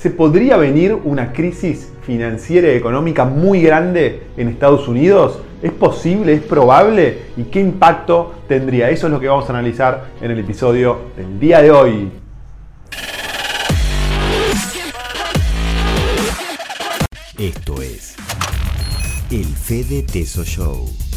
¿Se podría venir una crisis financiera y económica muy grande en Estados Unidos? ¿Es posible? ¿Es probable? ¿Y qué impacto tendría? Eso es lo que vamos a analizar en el episodio del día de hoy. Esto es el Fede Teso Show.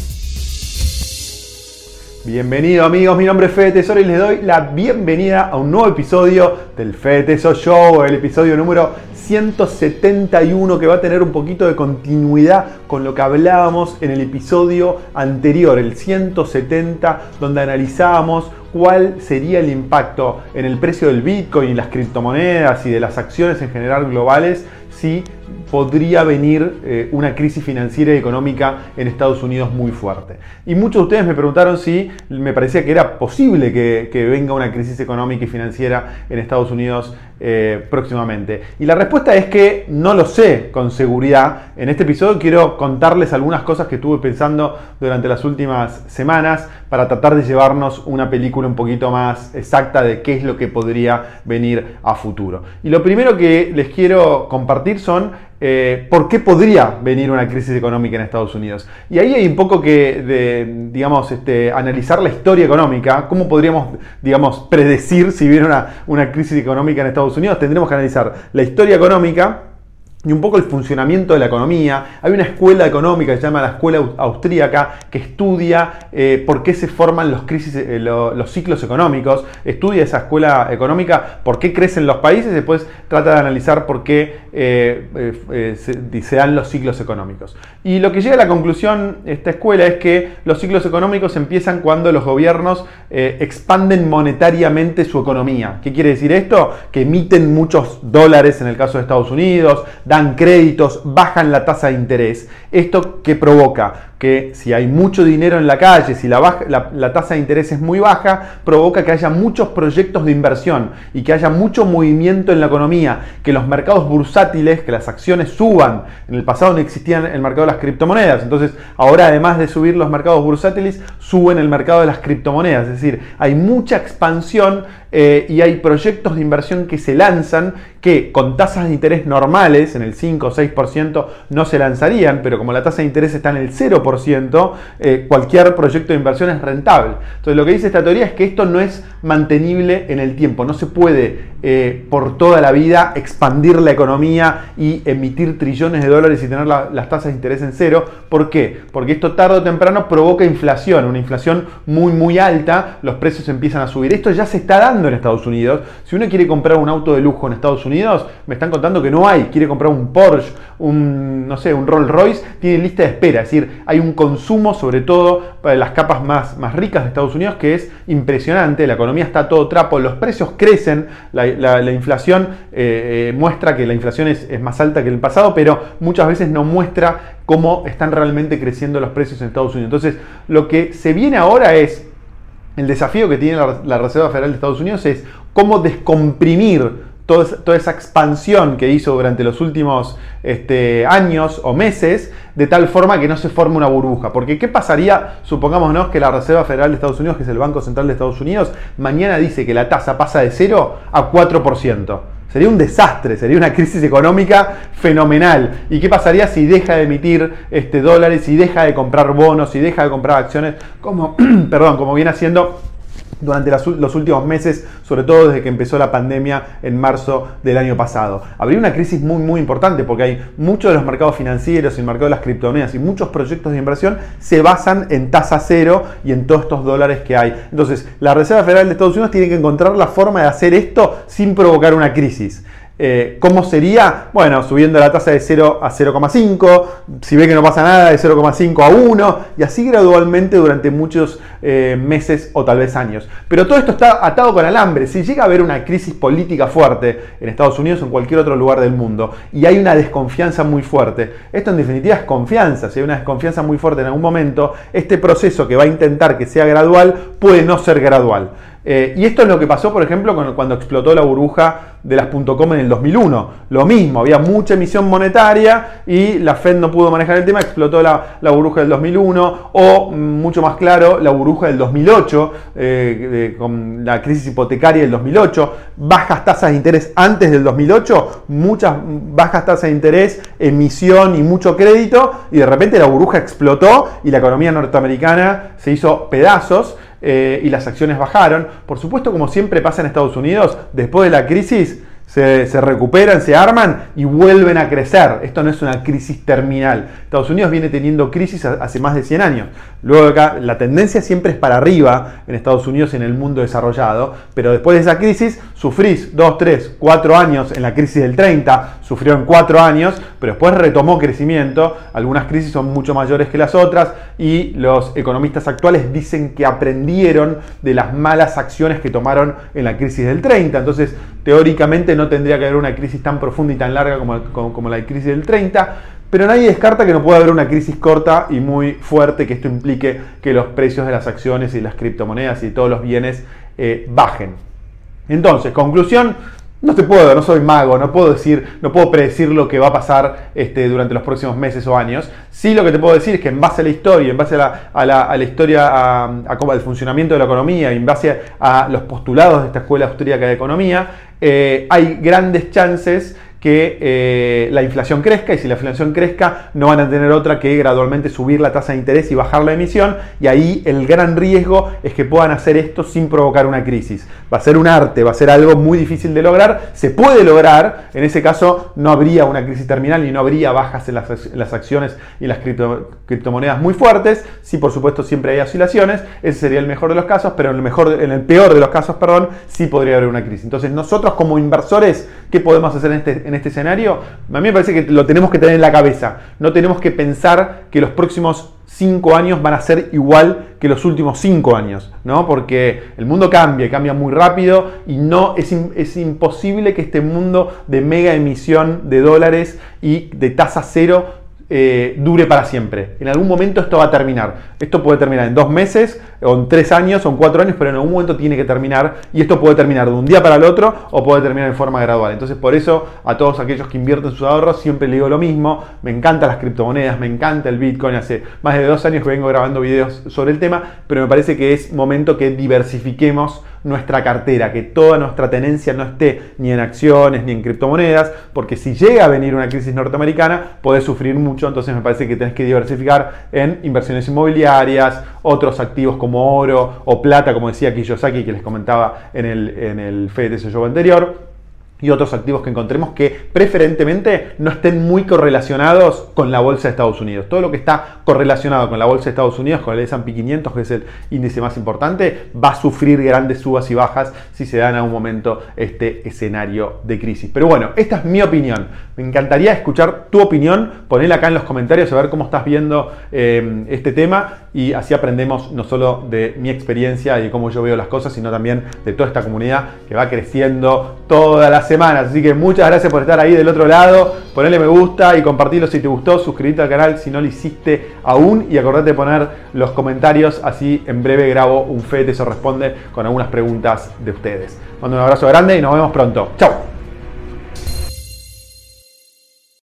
Bienvenido amigos, mi nombre es Fede Tesoro y les doy la bienvenida a un nuevo episodio del Fede Tesoro Show, el episodio número 171 que va a tener un poquito de continuidad con lo que hablábamos en el episodio anterior, el 170, donde analizábamos cuál sería el impacto en el precio del Bitcoin y las criptomonedas y de las acciones en general globales si podría venir eh, una crisis financiera y económica en Estados Unidos muy fuerte. Y muchos de ustedes me preguntaron si me parecía que era posible que, venga una crisis económica y financiera en Estados Unidos eh, próximamente. Y la respuesta es que no lo sé con seguridad. En este episodio quiero contarles algunas cosas que estuve pensando durante las últimas semanas para tratar de llevarnos una película un poquito más exacta de qué es lo que podría venir a futuro. Y lo primero que les quiero compartir son eh, por qué podría venir una crisis económica en Estados Unidos. Y ahí hay un poco que, de, digamos, este, analizar la historia económica, cómo podríamos, digamos, predecir si viene una, una crisis económica en Estados Unidos. Tendremos que analizar la historia económica, y un poco el funcionamiento de la economía. Hay una escuela económica que se llama la Escuela Austríaca que estudia eh, por qué se forman los, crisis, eh, los ciclos económicos, estudia esa escuela económica, por qué crecen los países y después trata de analizar por qué eh, se, dan los ciclos económicos. Y lo que llega a la conclusión esta escuela es que los ciclos económicos empiezan cuando los gobiernos expanden monetariamente su economía. ¿Qué quiere decir esto? Que emiten muchos dólares en el caso de Estados Unidos, dan créditos, bajan la tasa de interés. ¿Esto que provoca? que si hay mucho dinero en la calle, si la, tasa de interés es muy baja, provoca que haya muchos proyectos de inversión y que haya mucho movimiento en la economía, que los mercados bursátiles, que las acciones suban. En el pasado no existían el mercado de las criptomonedas, entonces ahora además de subir los mercados bursátiles, suben el mercado de las criptomonedas. Es decir, hay mucha expansión eh, y hay proyectos de inversión que se lanzan que con tasas de interés normales, en el 5 o 6%, no se lanzarían, pero como la tasa de interés está en el 0%, eh, cualquier proyecto de inversión es rentable. Entonces lo que dice esta teoría es que esto no es mantenible en el tiempo, no se puede eh, por toda la vida expandir la economía y emitir trillones de dólares y tener las tasas de interés en cero. ¿Por qué? Porque esto tarde o temprano provoca inflación, una inflación muy muy alta, los precios empiezan a subir. Esto ya se está dando en Estados Unidos. Si uno quiere comprar un auto de lujo en Estados Unidos, me están contando que no hay. Quiere comprar un Porsche, un no sé, un Rolls Royce, tiene lista de espera. Es decir, hay un consumo, sobre todo para las capas más, más ricas de Estados Unidos, que es impresionante. La economía está todo trapo, los precios crecen, la, inflación eh, eh, muestra que la inflación es, más alta que el pasado, pero muchas veces no muestra cómo están realmente creciendo los precios en Estados Unidos. Entonces, lo que se viene ahora es, el desafío que tiene la, Reserva Federal de Estados Unidos es cómo descomprimir toda, esa expansión que hizo durante los últimos este, años o meses, de tal forma que no se forme una burbuja. Porque ¿qué pasaría, supongámonos que la Reserva Federal de Estados Unidos, que es el Banco Central de Estados Unidos, mañana dice que la tasa pasa de 0 a 4%? Sería un desastre, sería una crisis económica fenomenal. ¿Y qué pasaría si deja de emitir este, dólares, si deja de comprar bonos, si deja de comprar acciones, como, perdón, como viene haciendo durante los últimos meses, sobre todo desde que empezó la pandemia en marzo del año pasado. Habría una crisis muy muy importante porque hay muchos de los mercados financieros y el mercado de las criptomonedas y muchos proyectos de inversión se basan en tasa cero y en todos estos dólares que hay. Entonces, la Reserva Federal de Estados Unidos tiene que encontrar la forma de hacer esto sin provocar una crisis. Eh, ¿Cómo sería? Bueno, subiendo la tasa de 0 a 0,5, si ve que no pasa nada, de 0,5 a 1, y así gradualmente durante muchos eh, meses o tal vez años. Pero todo esto está atado con alambre. Si llega a haber una crisis política fuerte en Estados Unidos o en cualquier otro lugar del mundo, y hay una desconfianza muy fuerte, esto en definitiva es confianza. Si hay una desconfianza muy fuerte en algún momento, este proceso que va a intentar que sea gradual puede no ser gradual. Eh, y esto es lo que pasó, por ejemplo, cuando explotó la burbuja de las .com en el 2001. Lo mismo, había mucha emisión monetaria y la Fed no pudo manejar el tema, explotó la, burbuja del 2001 o, mm, mucho más claro, la burbuja del 2008, eh, con la crisis hipotecaria del 2008, bajas tasas de interés antes del 2008, muchas bajas tasas de interés, emisión y mucho crédito, y de repente la burbuja explotó y la economía norteamericana se hizo pedazos. Eh, y las acciones bajaron. Por supuesto, como siempre pasa en Estados Unidos, después de la crisis se, recuperan, se arman y vuelven a crecer. Esto no es una crisis terminal. Estados Unidos viene teniendo crisis hace más de 100 años. Luego acá la tendencia siempre es para arriba en Estados Unidos y en el mundo desarrollado, pero después de esa crisis sufrís 2, 3, 4 años en la crisis del 30, sufrió en 4 años, pero después retomó crecimiento. Algunas crisis son mucho mayores que las otras y los economistas actuales dicen que aprendieron de las malas acciones que tomaron en la crisis del 30. Entonces, teóricamente no tendría que haber una crisis tan profunda y tan larga como, como, la crisis del 30, pero nadie descarta que no pueda haber una crisis corta y muy fuerte que esto implique que los precios de las acciones y las criptomonedas y todos los bienes eh, bajen. Entonces, conclusión, no te puedo, no soy mago, no puedo decir, no puedo predecir lo que va a pasar este, durante los próximos meses o años. Sí lo que te puedo decir es que en base a la historia, en base a la, historia, a, al funcionamiento de la economía, en base a los postulados de esta escuela austríaca de economía, eh, hay grandes chances que eh, la inflación crezca y si la inflación crezca no van a tener otra que gradualmente subir la tasa de interés y bajar la emisión y ahí el gran riesgo es que puedan hacer esto sin provocar una crisis. Va a ser un arte, va a ser algo muy difícil de lograr, se puede lograr, en ese caso no habría una crisis terminal y no habría bajas en las, acciones y las criptomonedas muy fuertes, sí por supuesto siempre hay oscilaciones, ese sería el mejor de los casos, pero en el, mejor, en el peor de los casos, perdón, sí podría haber una crisis. Entonces nosotros como inversores, ¿qué podemos hacer en este, en este escenario, a mí me parece que lo tenemos que tener en la cabeza. No tenemos que pensar que los próximos cinco años van a ser igual que los últimos cinco años, ¿no? Porque el mundo cambia, cambia muy rápido y no es, es imposible que este mundo de mega emisión de dólares y de tasa cero eh, dure para siempre. En algún momento esto va a terminar. Esto puede terminar en dos meses, o en tres años, o en cuatro años, pero en algún momento tiene que terminar. Y esto puede terminar de un día para el otro, o puede terminar en forma gradual. Entonces, por eso, a todos aquellos que invierten sus ahorros, siempre le digo lo mismo. Me encantan las criptomonedas, me encanta el Bitcoin. Hace más de dos años que vengo grabando videos sobre el tema, pero me parece que es momento que diversifiquemos nuestra cartera, que toda nuestra tenencia no esté ni en acciones ni en criptomonedas, porque si llega a venir una crisis norteamericana, podés sufrir mucho, entonces me parece que tenés que diversificar en inversiones inmobiliarias, otros activos como oro o plata, como decía Kiyosaki, que les comentaba en el, en el Show anterior y otros activos que encontremos que preferentemente no estén muy correlacionados con la bolsa de Estados Unidos. Todo lo que está correlacionado con la bolsa de Estados Unidos, con el S&P 500, que es el índice más importante, va a sufrir grandes subas y bajas si se dan a un momento este escenario de crisis. Pero bueno, esta es mi opinión. Me encantaría escuchar tu opinión. Ponela acá en los comentarios a ver cómo estás viendo eh, este tema y así aprendemos no solo de mi experiencia y cómo yo veo las cosas, sino también de toda esta comunidad que va creciendo todas las Así que muchas gracias por estar ahí del otro lado, ponerle me gusta y compartirlo si te gustó, suscríbete al canal si no lo hiciste aún y acordate de poner los comentarios, así en breve grabo un FET, eso responde con algunas preguntas de ustedes. Mando un abrazo grande y nos vemos pronto. Chao.